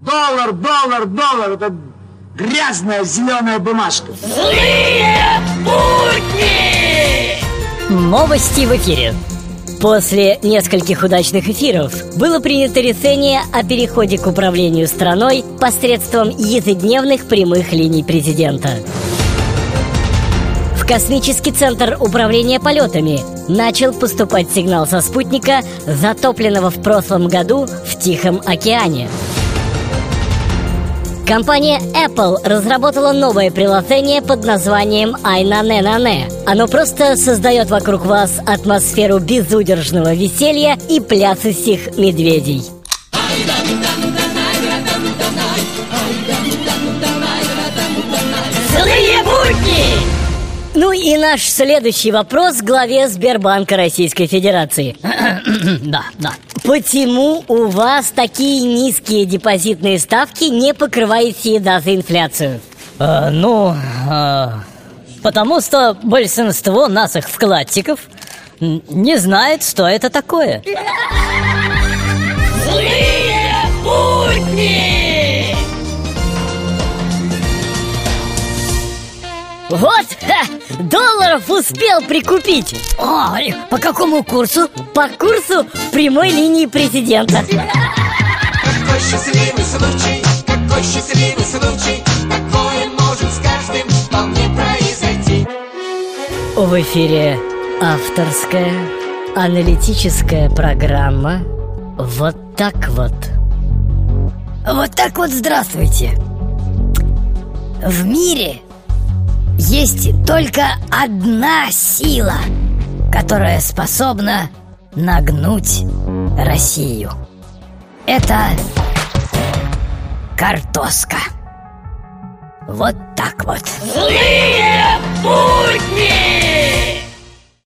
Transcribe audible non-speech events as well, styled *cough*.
Доллар, доллар, доллар. Это грязная зеленая бумажка. Злые будни! Новости в эфире. После нескольких удачных эфиров было принято решение о переходе к управлению страной посредством ежедневных прямых линий президента. В космический центр управления полетами начал поступать сигнал со спутника, затопленного в прошлом году в Тихом океане. Компания Apple разработала новое приложение под названием Айнаненане. Оно просто создает вокруг вас атмосферу безудержного веселья и плясающих медведей. Ну и наш следующий вопрос главе Сбербанка Российской Федерации. *clears throat* Да, да. Почему у вас такие низкие депозитные ставки, не покрывающие даже инфляцию? Э, ну, э, потому что большинство наших вкладчиков не знает, что это такое. Вот, ха, долларов успел прикупить и по какому курсу? по курсу прямой линии президента. Какой счастливый случай, какой счастливый случай Такое может с каждым вполне произойти В эфире авторская аналитическая программа «Вот так вот». Вот так вот здравствуйте. В мире есть только одна сила, которая способна нагнуть Россию. Это картоска. Вот так вот. Злые!